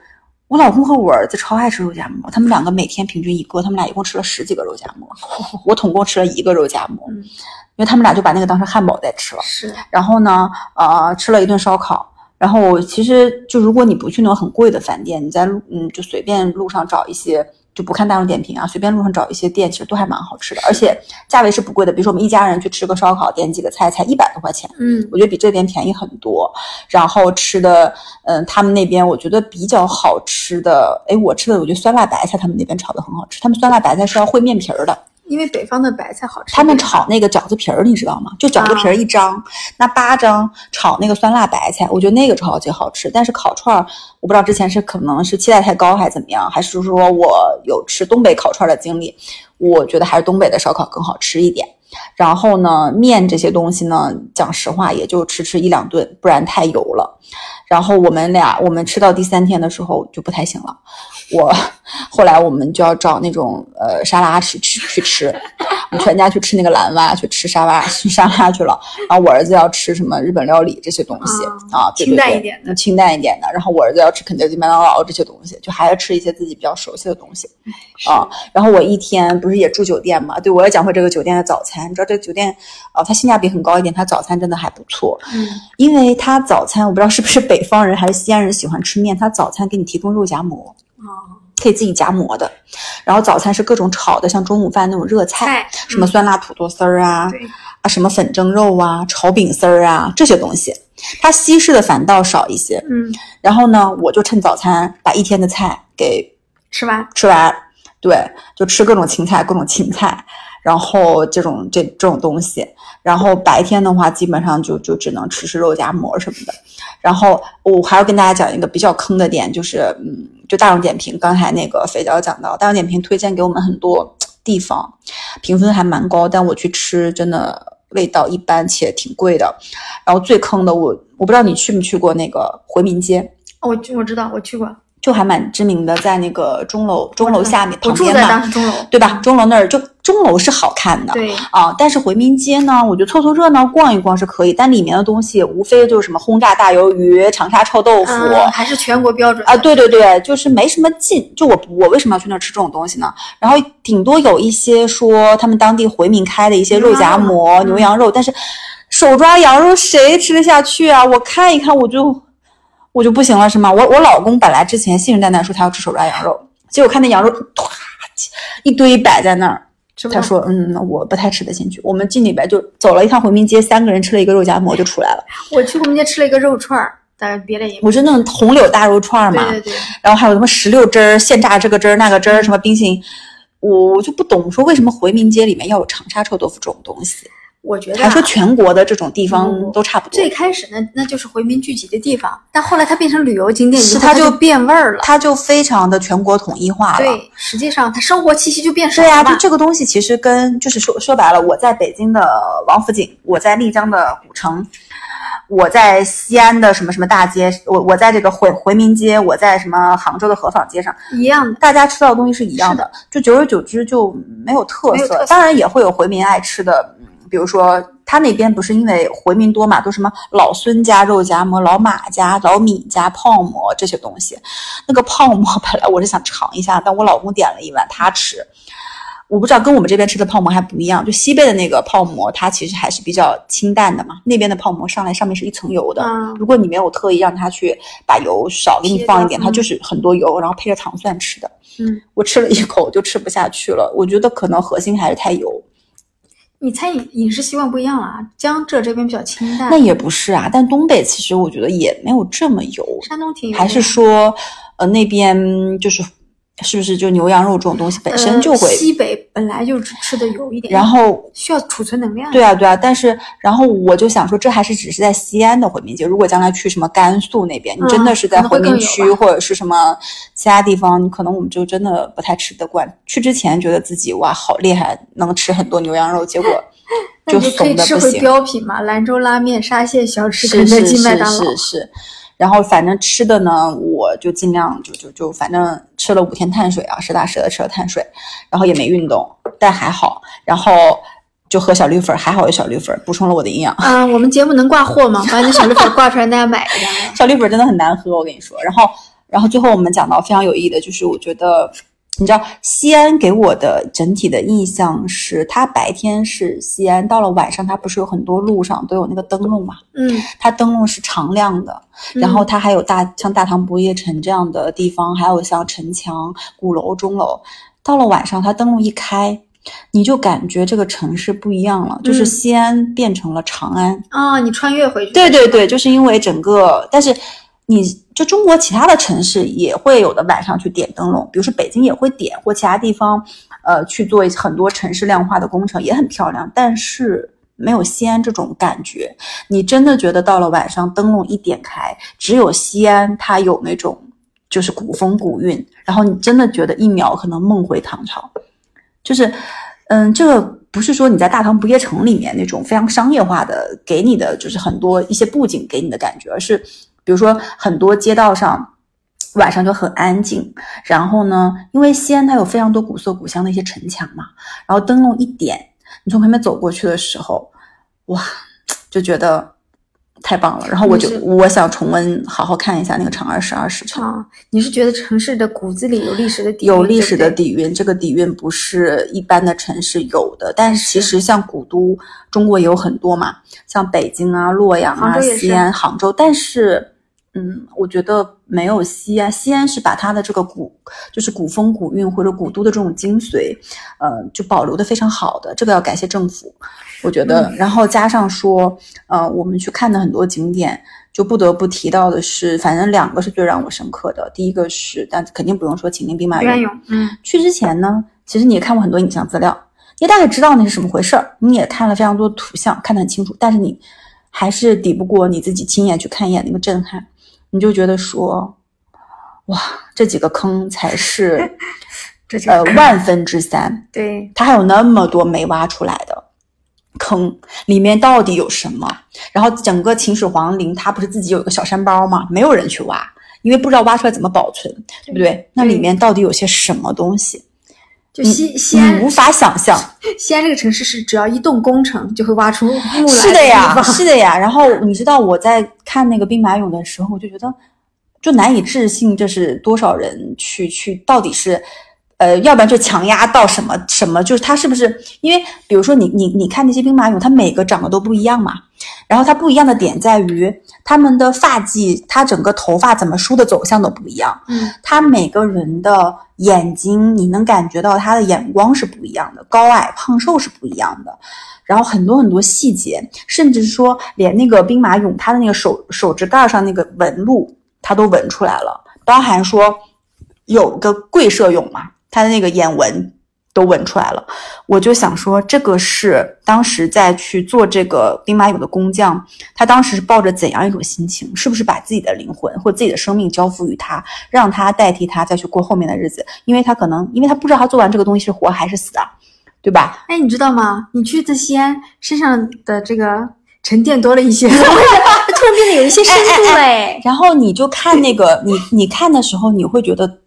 我老公和我儿子超爱吃肉夹馍，他们两个每天平均一个，他们俩一共吃了十几个肉夹馍，我统共吃了一个肉夹馍，嗯因为他们俩就把那个当成汉堡在吃了。是然后呢，呃，吃了一顿烧烤。然后其实就如果你不去那种很贵的饭店，你在路嗯就随便路上找一些，就不看大众点评啊，随便路上找一些店，其实都还蛮好吃的，而且价位是不贵的。比如说我们一家人去吃个烧烤，点几个菜才一百多块钱，嗯我觉得比这边便宜很多。然后吃的，嗯，他们那边我觉得比较好吃的，哎，我吃的我觉得酸辣白菜他们那边炒的很好吃，他们酸辣白菜是要烩面皮儿的。因为北方的白菜好吃。他们炒那个饺子皮儿，你知道吗？就饺子皮儿一张，那八张炒那个酸辣白菜，我觉得那个超级好吃。但是烤串儿，我不知道之前是可能是期待太高还是怎么样，还是说我有吃东北烤串儿的经历，我觉得还是东北的烧烤更好吃一点。然后呢，面这些东西呢，讲实话也就吃吃一两顿，不然太油了。然后我们俩，我们吃到第三天的时候就不太行了。我 后来我们就要找那种呃沙拉去去去吃，我们全家去吃那个蓝蛙，去吃沙拉去沙拉去了。然后我儿子要吃什么日本料理这些东西、啊，对对清淡对一点的嗯清淡一点的。然后我儿子要吃肯德基、麦当劳这些东西，就还要吃一些自己比较熟悉的东西啊。然后我一天不是也住酒店嘛？对我也讲过这个酒店的早餐，你知道这个酒店啊，它性价比很高一点，它早餐真的还不错。嗯因为它早餐我不知道是不是北方人还是西安人喜欢吃面，它早餐给你提供肉夹馍，哦可以自己夹馍的。然后早餐是各种炒的，像中午饭那种热菜，菜什么酸辣土豆丝儿啊，对啊什么粉蒸肉啊，炒饼丝儿啊这些东西。它西式的反倒少一些。嗯然后呢，我就趁早餐把一天的菜给吃完吃完，对，就吃各种青菜，各种青菜，然后这种这这种东西，然后白天的话，基本上就就只能吃吃肉夹馍什么的。然后我还要跟大家讲一个比较坑的点，就是嗯，就大众点评，刚才那个肥脚讲到，大众点评推荐给我们很多 地方，评分还蛮高，但我去吃真的味道一般且挺贵的。然后最坑的我我不知道你去没去过那个回民街。我我知道我去过，就还蛮知名的，在那个钟楼钟楼下面旁边嘛，当时钟楼，对吧？钟楼那儿就钟楼是好看的，对啊，但是回民街呢，我觉得凑凑热闹逛一逛是可以，但里面的东西无非就是什么轰炸大鱿鱼、长沙臭豆腐。嗯，还是全国标准啊，对对对，就是没什么劲。就我我为什么要去那儿吃这种东西呢？然后顶多有一些说他们当地回民开的一些肉夹馍、牛羊肉，但是手抓羊肉谁吃得下去啊？我看一看我就我就不行了，是吗？我我老公本来之前信誓旦旦说他要吃手抓羊肉，结果看那羊肉唰一堆摆在那儿，他说嗯，我不太吃得进去。我们进里边就走了一趟回民街，三个人吃了一个肉夹馍就出来了。我去回民街吃了一个肉串儿，但是别的也我是那种红柳大肉串儿嘛，对对对，然后还有什么石榴汁儿、现榨这个汁儿那个汁儿，什么冰淇淋，我我就不懂，说为什么回民街里面要有长沙臭豆腐这种东西？我觉得啊还说全国的这种地方嗯都差不多。最开始那那就是回民聚集的地方，但后来它变成旅游景点以后，它是它就变味儿了。它就非常的全国统一化了。对，实际上它生活气息就变少了对呀。就这个东西其实跟就是说说白了，我在北京的王府井，我在丽江的古城，我在西安的什么什么大街，我我在这个回回民街，我在什么杭州的河坊街上，一样的。大家吃到的东西是一样的，就久而久之就没有特色。特色当然也会有回民爱吃的，嗯，比如说他那边不是因为回民多嘛，都什么老孙家肉夹馍、老马家、老米家泡馍这些东西。那个泡馍本来我是想尝一下，但我老公点了一碗他吃。我不知道跟我们这边吃的泡馍还不一样，就西贝的那个泡馍，它其实还是比较清淡的嘛。那边的泡馍上来上面是一层油的，嗯如果你没有特意让他去把油少给你放一点，它就是很多油，然后配着糖蒜吃的。嗯，我吃了一口就吃不下去了，我觉得可能核心还是太油。你餐饮饮食习惯不一样了啊，江浙这边比较清淡，那也不是啊，但东北其实我觉得也没有这么油，山东挺还是说，呃，那边就是是不是就牛羊肉这种东西本身就会呃，西北本来就吃吃的油一点，然后需要储存能量。对啊，对啊，但是然后我就想说，这还是只是在西安的回民街。如果将来去什么甘肃那边，你真的是在回民区或者是什么其他地方，你可能我们就真的不太吃得惯。去之前觉得自己哇好厉害，能吃很多牛羊肉，结果 那你就可以吃回怂的不行。标品嘛，兰州拉面、沙县小吃，是肯德是基、麦当劳。是是是，然后反正吃的呢，我就尽量就就就反正吃了五天碳水啊，实打实的吃了碳水，然后也没运动，但还好，然后就喝小绿粉儿，还好有小绿粉儿补充了我的营养。嗯，我们节目能挂货吗？把你的小绿粉挂出来，大家买一下。小绿粉真的很难喝，我跟你说。然后，然后最后我们讲到非常有意义的，就是我觉得，你知道西安给我的整体的印象是，它白天是西安，到了晚上它不是有很多路上都有那个灯笼嘛？嗯，它灯笼是常亮的，然后它还有大像大唐不夜城这样的地方，还有像城墙、鼓楼、钟楼，到了晚上它灯笼一开。你就感觉这个城市不一样了，就是嗯西安变成了长安，啊，你穿越回去。对对对，就是因为整个，但是你就中国其他的城市也会有的晚上去点灯笼，比如说北京也会点，或其他地方，呃，去做很多城市亮化的工程，也很漂亮，但是没有西安这种感觉。你真的觉得到了晚上灯笼一点开，只有西安它有那种就是古风古韵，然后你真的觉得一秒可能梦回唐朝，就是。嗯，这个不是说你在大唐不夜城里面那种非常商业化的给你的，就是很多一些布景给你的感觉，而是比如说很多街道上晚上就很安静，然后呢，因为西安它有非常多古色古香的一些城墙嘛，然后灯笼一点，你从旁边走过去的时候，哇，就觉得太棒了。然后我就我想重温，好好看一下那个长安十二时辰。啊，你是觉得城市的骨子里有历史的底蕴，有历史的底蕴，这个底蕴不是一般的城市有的。但是其实像古都，中国也有很多嘛，像北京啊、洛阳啊西安、杭州。但是，嗯，我觉得没有西安。西安是把它的这个古，就是古风古韵或者古都的这种精髓，呃，就保留的非常好的。这个要感谢政府，我觉得。嗯然后加上说，呃，我们去看的很多景点。就不得不提到的是，反正两个是最让我深刻的。第一个是，但肯定不用说秦岭兵马俑。嗯，去之前呢，其实你也看过很多影像资料，你大概知道那是什么回事儿，你也看了非常多图像，看得很清楚，但是你还是抵不过你自己亲眼去看一眼那个震撼，你就觉得说，哇，这几个坑才是 呃万分之三，对，它还有那么多没挖出来的坑，里面到底有什么？然后整个秦始皇陵，它不是自己有一个小山包吗？没有人去挖，因为不知道挖出来怎么保存，对不对？那里面到底有些什么东西？就西西安无法想象。西安这个城市是只要一动工程就会挖出木来是的呀，是的呀。然后你知道我在看那个兵马俑的时候，我就觉得就难以置信，这是多少人去去，到底是。呃，要不然就强压到什么什么，就是它是不是？因为比如说你你你看那些兵马俑，它每个长得都不一样嘛。然后它不一样的点在于，他们的发髻，他整个头发怎么梳的走向都不一样。嗯，他每个人的眼睛，你能感觉到他的眼光是不一样的，高矮胖瘦是不一样的。然后很多很多细节，甚至说连那个兵马俑，它的那个手手指盖上那个纹路，他都纹出来了，包含说有个跪射俑嘛，他的那个眼纹都纹出来了。我就想说，这个是当时在去做这个兵马俑的工匠，他当时是抱着怎样一种心情？是不是把自己的灵魂或自己的生命交付于他，让他代替他再去过后面的日子？因为他可能，因为他不知道他做完这个东西是活还是死啊，对吧？哎，你知道吗？你去的西安，身上的这个沉淀多了一些，突然变得有一些深度哎。然后你就看那个，你你看的时候，你会觉得。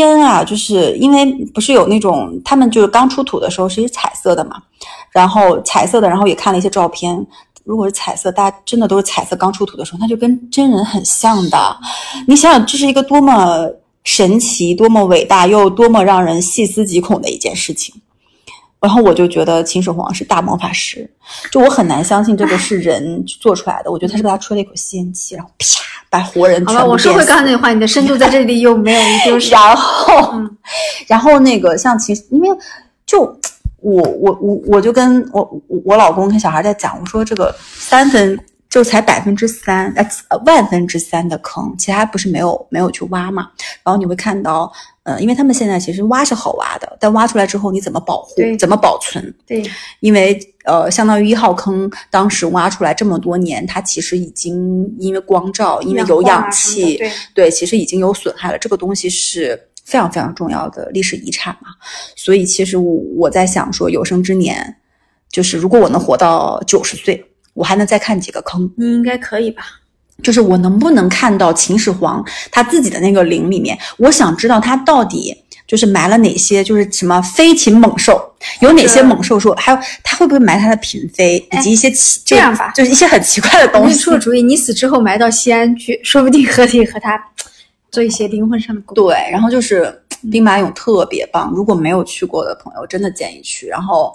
天啊，就是因为不是有那种他们就是刚出土的时候是一彩色的嘛，然后彩色的，然后也看了一些照片。如果是彩色，大家真的都是彩色刚出土的时候，那就跟真人很像的。你想想，这是一个多么神奇、多么伟大又多么让人细思极恐的一件事情。然后我就觉得秦始皇是大魔法师，就我很难相信这个是人做出来的。我觉得他是给他吹了一口仙气，然后啪把活人好了，我说回刚才那句话，你的深度在这里又没有一丢 失。然后，嗯然后那个像其实因为就我我我我就跟我我我老公跟小孩在讲，我说这个三分就才百分之三呃万分之三的坑，其他不是没有没有去挖嘛。然后你会看到，呃，因为他们现在其实挖是好挖的，但挖出来之后你怎么保护对，怎么保存？对，因为呃，相当于一号坑当时挖出来这么多年，它其实已经因为光照，因为有氧气，的对，对，其实已经有损害了。这个东西是非常非常重要的历史遗产嘛，所以其实我我在想说，有生之年，就是如果我能活到九十岁，我还能再看几个坑，你应该可以吧？就是我能不能看到秦始皇他自己的那个陵里面，我想知道他到底。就是埋了哪些，就是什么飞禽猛兽，有哪些猛兽说，还有他会不会埋他的嫔妃，以及一些奇，这样吧就是一些很奇怪的东西。出个主意，你死之后埋到西安去，说不定可以和他做一些灵魂上的沟通。对，然后就是兵马俑特别棒，如果没有去过的朋友，真的建议去。然后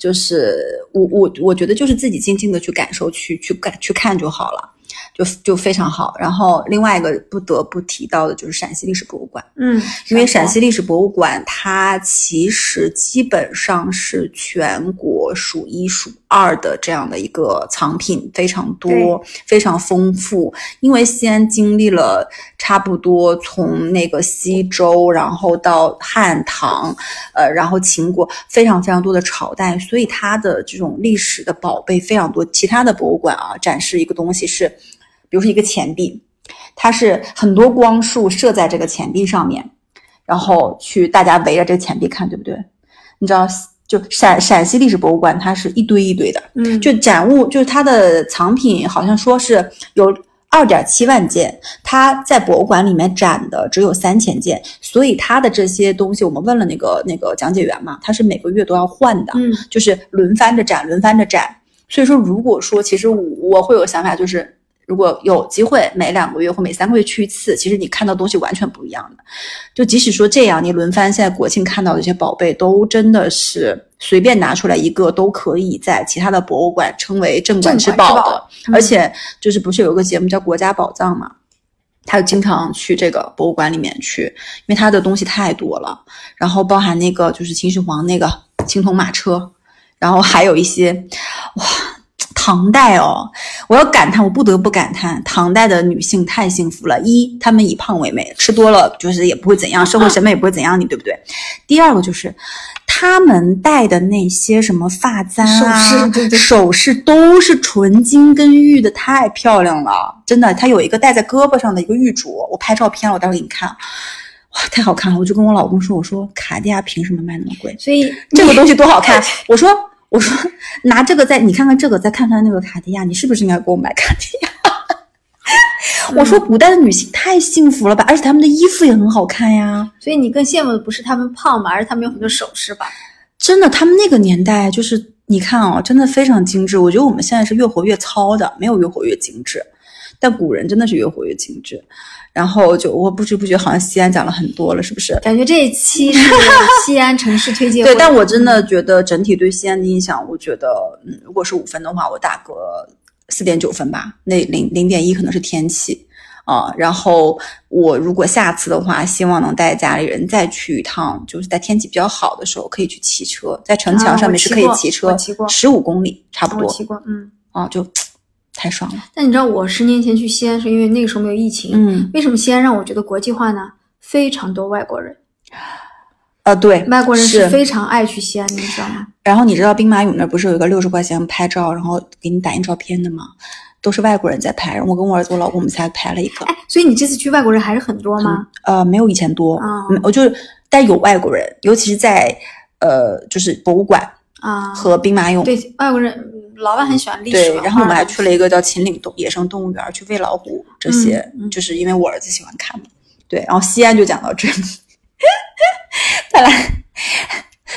就是我我我觉得就是自己静静的去感受，去去感去看就好了，就就非常好。然后另外一个不得不提到的就是陕西历史博物馆。嗯，因为陕西历史博物馆，它其实基本上是全国数一数二的这样的一个藏品，非常多，非常丰富。因为西安经历了差不多从那个西周，然后到汉唐，呃，然后秦国，非常非常多的朝代，所以它的这种历史的宝贝非常多。其他的博物馆啊，展示一个东西是，比如说一个钱币。它是很多光束射在这个钱币上面，然后去大家围着这个钱币看，对不对？你知道，就陕陕西历史博物馆，它是一堆一堆的，嗯，就展物，就是它的藏品，好像说是有二点七万件，它在博物馆里面展的只有三千件，所以它的这些东西，我们问了那个那个讲解员嘛，他是每个月都要换的，嗯就是轮番着展，轮番着展。所以说，如果说其实我我会有想法，就是如果有机会每两个月或每三个月去一次，其实你看到东西完全不一样的。就即使说这样，你轮番现在国庆看到的这些宝贝，都真的是随便拿出来一个，都可以在其他的博物馆称为镇馆之宝宝的。嗯而且就是不是有一个节目叫《国家宝藏》嘛？他就经常去这个博物馆里面去，因为他的东西太多了，然后包含那个就是秦始皇那个青铜马车，然后还有一些哇，唐代哦，我要感叹，我不得不感叹，唐代的女性太幸福了。一，她们以胖为美，吃多了就是也不会怎样，社会审美也不会怎样你，对不对？第二个就是。她们戴的那些什么发簪啊、首饰对对首饰都是纯金跟玉的，太漂亮了，真的。她有一个戴在胳膊上的一个玉镯，我拍照片了，我待会给你看。哇，太好看了！我就跟我老公说，我说卡地亚凭什么卖那么贵？所以这个东西多好看！我说，我说拿这个再你看看这个，再看看那个卡地亚，你是不是应该给我买卡地亚？我说古代的女性太幸福了吧，而且她们的衣服也很好看呀。所以你更羡慕的不是她们胖嘛，而是她们有很多首饰吧？真的，她们那个年代就是你看哦，真的非常精致。我觉得我们现在是越活越糙的，没有越活越精致。但古人真的是越活越精致。然后就我不知不觉好像西安讲了很多了，是不是？感觉这一期是 西安城市推荐。对，但我真的觉得整体对西安的印象，我觉得，嗯，如果是五分的话，我打个四点九分吧。那零零点一可能是天气啊、然后我如果下次的话，希望能带家里人再去一趟，就是在天气比较好的时候，可以去骑车，在城墙上面是可以骑车十五公里差不多骑过，嗯。啊，就太爽了。但你知道我十年前去西安是因为那个时候没有疫情。嗯，为什么西安让我觉得国际化呢？非常多外国人，呃，对，外国人是是非常爱去西安的，你知道吗？然后你知道兵马俑那儿不是有一个六十块钱拍照，然后给你打印照片的吗？都是外国人在拍，我跟我儿子、我老公我们仨拍了一个。哎，所以你这次去外国人还是很多吗？呃，没有以前多，哦没我就是，但有外国人，尤其是在呃，就是博物馆啊，和兵马俑。对外国人，老外很喜欢历史对然后我们还去了一个叫秦岭动野生动物园，去喂老虎这些，就是因为我儿子喜欢看嘛。对，然后西安就讲到这里。再来，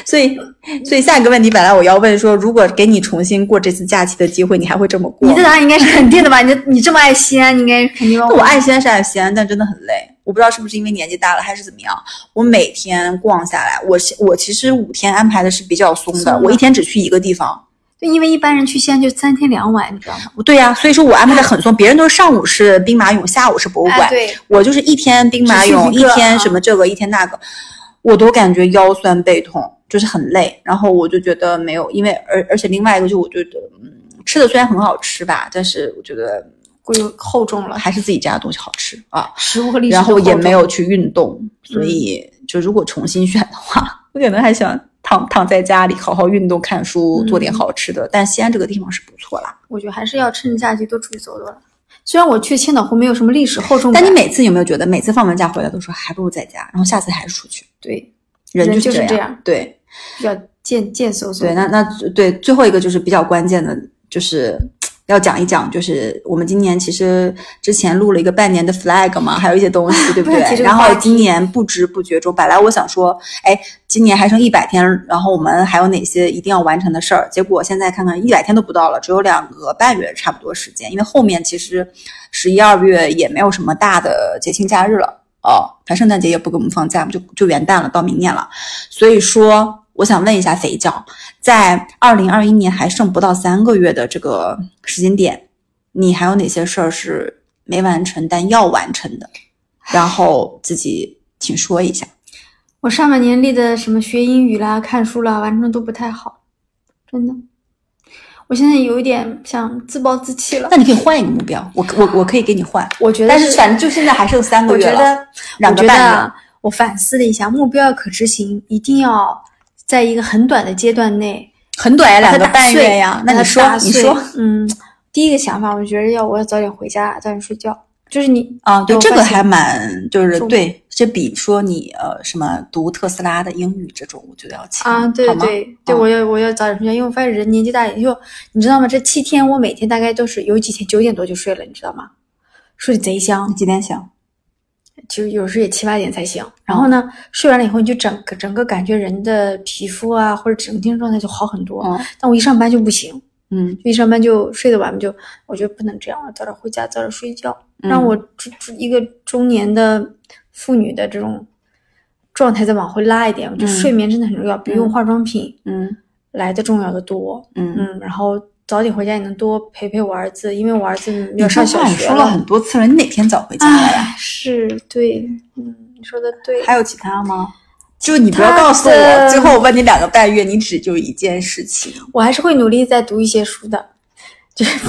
所以，所以下一个问题，本来我要问说，如果给你重新过这次假期的机会，你还会这么过？你的答案应该是肯定的吧？你你这么爱西安，你应该肯定吧？我爱西安是爱西安，但真的很累。我不知道是不是因为年纪大了还是怎么样，我每天逛下来，我我其实五天安排的是比较松的，我一天只去一个地方。对，因为一般人去西安就三天两晚，你知道吗？对呀、所以说我安排的很松，别人都是上午是兵马俑，下午是博物馆，哎对我就是一天兵马俑，一一天啊什么这个，一天那个，我都感觉腰酸背痛，就是很累。然后我就觉得没有，因为而而且另外一个就我觉得，嗯，吃的虽然很好吃吧，但是我觉得过于厚重了，还是自己家的东西好吃啊。食物和历史然后也没有去运动，所以就如果重新选的话，我可能还想躺躺在家里好好运动、看书，做点嗯好吃的。但西安这个地方是不错啦。我觉得还是要趁着假期多出去走走了。虽然我去千岛湖没有什么历史厚重感，但你每次有没有觉得，每次放完假回来都说还不如在家，然后下次还是出去？对人人就是这就是这样对比较贱贱嗖嗖。对，那那对最后一个就是比较关键的，就是要讲一讲，就是我们今年其实之前录了一个半年的 flag 嘛，还有一些东西，对不对？然后今年不知不觉中，本来我想说，哎，今年还剩一百天，然后我们还有哪些一定要完成的事儿？结果现在看看一百天都不到了，只有两个半月差不多时间，因为后面其实十一二月也没有什么大的节庆假日了。哦，反正圣诞节也不给我们放假，就就元旦了，到明年了。所以说，我想问一下肥教，在二零二一年还剩不到三个月的这个时间点，你还有哪些事儿是没完成但要完成的？然后自己请说一下。我上半年立的什么学英语啦、看书啦，完成的都不太好，真的。我现在有一点想自暴自弃了那。你可以换一个目标，我我我可以给你换，我觉得但是反正就现在还剩三个月了，我觉得，我觉两个半月得我反思了一下，目标要可执行，一定要在一个很短的阶段内很短呀，两个半月呀。那你说你说嗯，第一个想法，我觉得要我要早点回家，早点睡觉。就是你啊，对，这个还蛮就是对，这比说你呃什么读特斯拉的英语这种，我觉得要强啊，对对对，啊我要我要早点睡觉，因为我发现人年纪大，也就你知道吗？这七天我每天大概都是有几天九点多就睡了，你知道吗？睡得贼香你，几点醒？就有时候也七八点才醒。然后呢，睡完了以后，你就整个整个感觉人的皮肤啊，或者整个精神状态就好很多。嗯但我一上班就不行，嗯就一上班就睡得晚，就我觉得不能这样了，早点回家，早点睡觉，嗯让我这这一个中年的妇女的这种状态再往回拉一点。我觉得嗯睡眠真的很重要，比用化妆品嗯来的重要的多。嗯。嗯，然后早点回家你能多陪陪我儿子，因为我儿子要上小学了你说了很多次了，你哪天早回家了呀？哎，是对，嗯，你说的对。还有其他吗？就你不要告诉我，最后我问你两个半月，你只就一件事情。我还是会努力再读一些书的，就是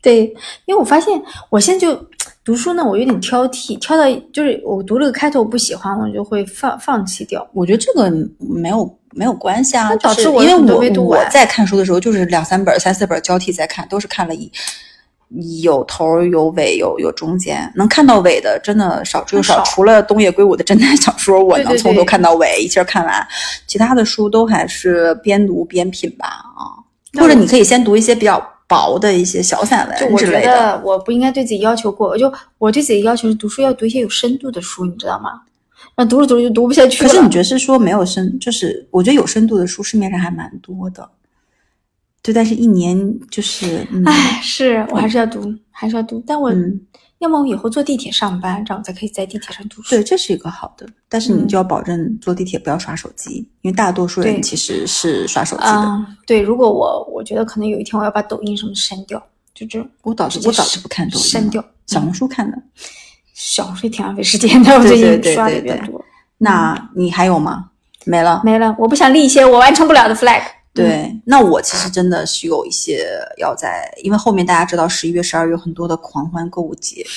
对，因为我发现我现在就读书呢，我有点挑剔，挑到就是我读了个开头我不喜欢，我就会放放弃掉。我觉得这个没有没有关系啊，导致就是因为我我在看书的时候就是两三本、三四本交替在看，都是看了一有头有尾有有中间，能看到尾的真的少之又少。少除了东野圭吾的侦探小说，我能从头看到尾，一气儿看完，其他的书都还是边读边品吧啊。或者你可以先读一些比较薄的一些小散就我觉文之类的。得我不应该对自己要求过，我就我对自己要求是读书要读一些有深度的书，你知道吗？那读着读着就读不下去了。可是你觉得是说没有深，就是我觉得有深度的书市面上还蛮多的，对，但是一年就是，嗯，唉，是我还是要读，还是要读，但我、嗯要么我以后坐地铁上班，这样我才可以在地铁上读书。对，这是一个好的，但是你嗯就要保证坐地铁不要刷手机，因为大多数人其实是刷手机的。啊、对，如果我我觉得可能有一天我要把抖音什么删掉，就这种我导致我导致不看抖音，删掉。小红书看的。小说也挺浪费时间的，我最近刷的比较多。那你还有吗？没了。没了，我不想立一些我完成不了的 flag。对，那我其实真的是有一些要在，因为后面大家知道十一月、十二月很多的狂欢购物节。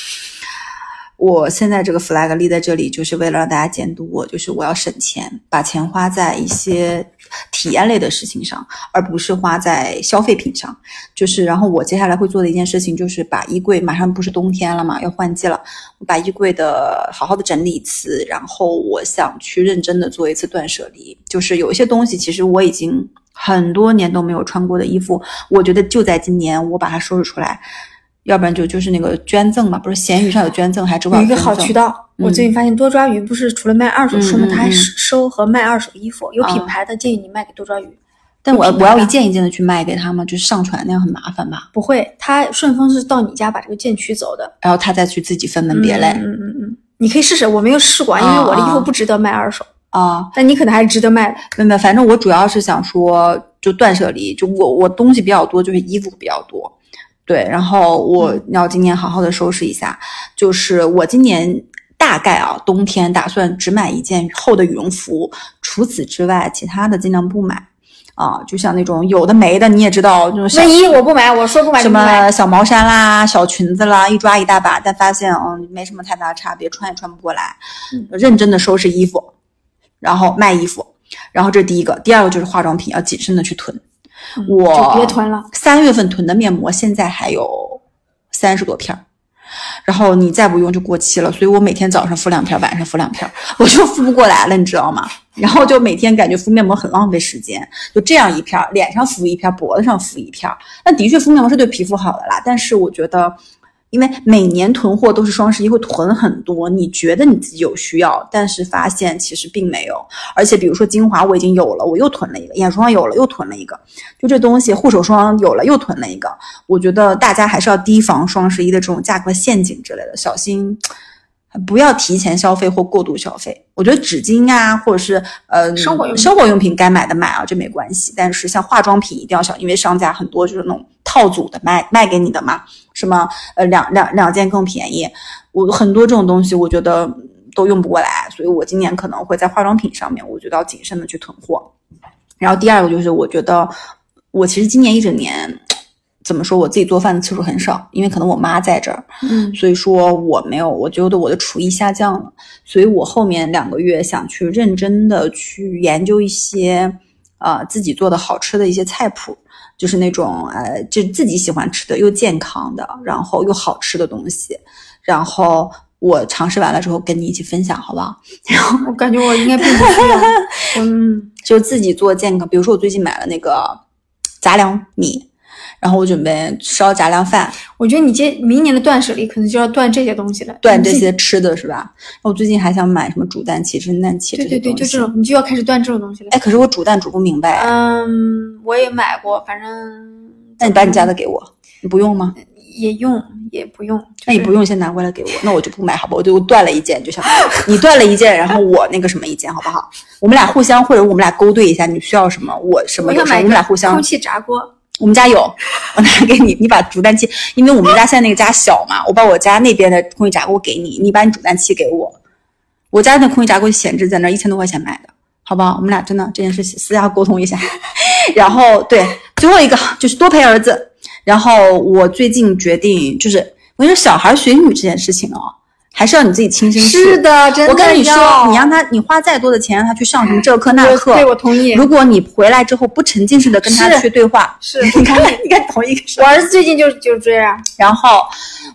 我现在这个 flag 立在这里，就是为了让大家监督我，就是我要省钱，把钱花在一些体验类的事情上，而不是花在消费品上。就是，然后我接下来会做的一件事情，就是把衣柜，马上不是冬天了嘛，要换季了，我把衣柜的好好的整理一次，然后我想去认真的做一次断舍离。就是有一些东西，其实我已经很多年都没有穿过的衣服，我觉得就在今年我把它收拾出来，要不然就就是那个捐赠嘛，不是闲鱼上有捐赠，还是支付宝有一个好渠道，我最近发现多抓鱼不是除了卖二手书吗？他还嗯收和卖二手衣服，有品啊牌的建议你卖给多抓鱼。但我我要一件一件的去卖给他们，就是上传那样很麻烦吧？不会，他顺丰是到你家把这个件取走的，然后他再去自己分门别类。嗯嗯嗯嗯，你可以试试，我没有试过，因为我的衣服啊不值得卖二手，啊，但你可能还是值得卖的。没没，反正我主要是想说，就断舍离，就我我东西比较多，就是衣服比较多，对，然后我嗯要今年好好的收拾一下，就是我今年大概啊，冬天打算只买一件厚的羽绒服，除此之外，其他的尽量不买。啊，就像那种有的没的，你也知道，那种小卫衣我不买，我说不买什。么小毛衫啦、小裙子啦，一抓一大把，但发现嗯没什么太大的差别，穿也穿不过来。嗯认真的收拾衣服，然后卖衣服，然后这是第一个，第二个就是化妆品要谨慎的去囤。我嗯就别囤了。三月份囤的面膜现在还有三十多片儿。然后你再不用就过期了，所以我每天早上敷两片，晚上敷两片，我就敷不过来了，你知道吗？然后就每天感觉敷面膜很浪费时间，就这样一片，脸上敷一片，脖子上敷一片。那的确敷面膜是对皮肤好的啦，但是我觉得，因为每年囤货都是双十一会囤很多，你觉得你自己有需要，但是发现其实并没有。而且比如说精华我已经有了，我又囤了一个；眼霜有了，又囤了一个。就这东西，护手霜有了，又囤了一个。我觉得大家还是要提防双十一的这种价格陷阱之类的，小心不要提前消费或过度消费。我觉得纸巾啊，或者是呃生活用品生活用品该买的买啊，这没关系。但是像化妆品一定要小，因为商家很多就是那种套组的卖卖给你的嘛，什么呃两两两件更便宜，我很多这种东西我觉得都用不过来，所以我今年可能会在化妆品上面，我觉得要谨慎的去囤货。然后第二个就是我觉得我其实今年一整年。怎么说？我自己做饭的次数很少，因为可能我妈在这儿，嗯，所以说我没有，我觉得我的厨艺下降了，所以我后面两个月想去认真的去研究一些，呃，自己做的好吃的一些菜谱，就是那种呃，就自己喜欢吃的又健康的，然后又好吃的东西，然后我尝试完了之后跟你一起分享，好不好？我感觉我应该并不需要。嗯，就自己做健康，比如说我最近买了那个杂粮米，然后我准备烧杂粮饭，我觉得你今明年的断舍离可能就要断这些东西了，断。这些吃的是吧？我最近还想买什么煮蛋器、蒸蛋器这对对对，些东西。就这种，你就要开始断这种东西了。哎，可是我煮蛋煮不明白。嗯，我也买过，反正那你把你家的给我，你不用吗？也用也不用。就是那你不用，先拿过来给我，那我就不买，好吧？我就断了一件，就想你断了一件，然后我那个什么一件，好不好？我们俩互相，或者我们俩勾兑一下，你需要什么，我什么有什么，我们俩互相空。气炸锅。我们家有，我拿给你，你把煮蛋器，因为我们家现在那个家小嘛，我把我家那边的空气炸锅给你，你把你煮蛋器给我。我家那空气炸锅闲置在那，一千多块钱买的，好不好？我们俩真的这件事情私下沟通一下。然后对，最后一个就是多陪儿子。然后我最近决定，就是我跟你说，小孩学英语这件事情哦，还是要你自己亲身去。是的，真的我跟你说，你让他，你花再多的钱让他去上什么这课那课，对我同意。如果你回来之后不沉浸式的跟他去对话，是。你看，你看同一个事。我儿子最近就就这样，然后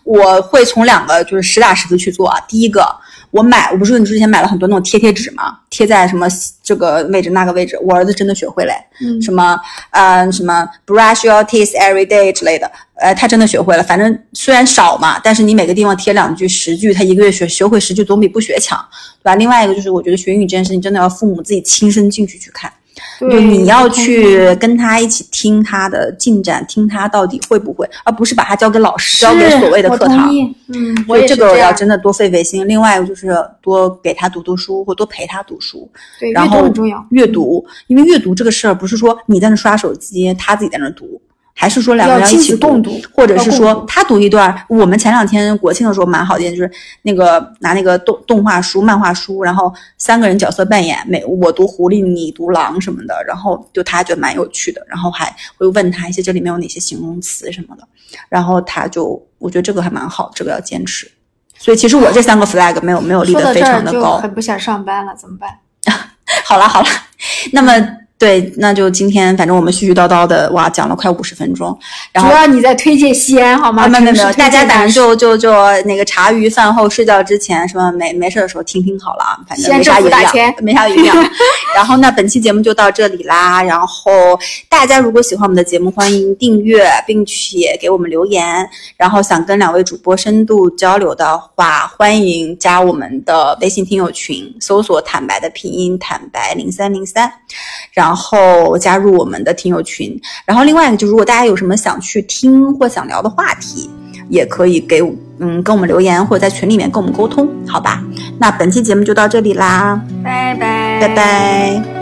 我会从两个就是实打实的去做啊。第一个，我买，我不是你之前买了很多那种贴贴纸嘛，贴在什么这个位置那个位置，我儿子真的学会了，嗯。什么呃什么 brush your teeth every day 之类的，呃，他真的学会了。反正虽然少嘛，但是你每个地方贴两句十句，他一个月学学会十句总比不学强，对吧？另外一个就是我觉得学英语这件事情真的要父母自己亲身进去去看。就对你要去跟他一起听他的进展，听他到底会不会，而不是把他交给老师，交给所谓的课堂嗯，我所以这个要真的多费费心。另外一个就是多给他读读书，或多陪他读书，对阅然后读很重要。阅读，因为阅读这个事儿不是说你在那刷手机，他自己在那读，还是说两个人要一起子共读或者是说他读一段。我们前两天国庆的时候蛮好的，就是那个拿那个动动画书、漫画书，然后三个人角色扮演，每我读狐狸，你读狼什么的，然后就他觉得蛮有趣的，然后还会问他一些这里面有哪些形容词什么的，然后他就我觉得这个还蛮好，这个要坚持。所以其实我这三个 flag 没有没有立得非常的高。很不想上班了，怎么办？好了好了，那么对，那就今天反正我们絮絮叨叨的，哇，讲了快五十分钟，然后主。要你在推荐西安好吗？啊，没有没有没有，大家反正就就就那个茶余饭后睡觉之前，什么没没事的时候听听好了啊，反正没啥营养，没啥营养。然后那本期节目就到这里啦。然后大家如果喜欢我们的节目，欢迎订阅，并且给我们留言。然后想跟两位主播深度交流的话，欢迎加我们的微信听友群，搜索“坦白”的拼音“坦白零三零三”，然后加入我们的听友群。然后另外一个就是，如果大家有什么想去听或想聊的话题，也可以给嗯，跟我们留言或者在群里面跟我们沟通，好吧？那本期节目就到这里啦，拜拜，拜拜。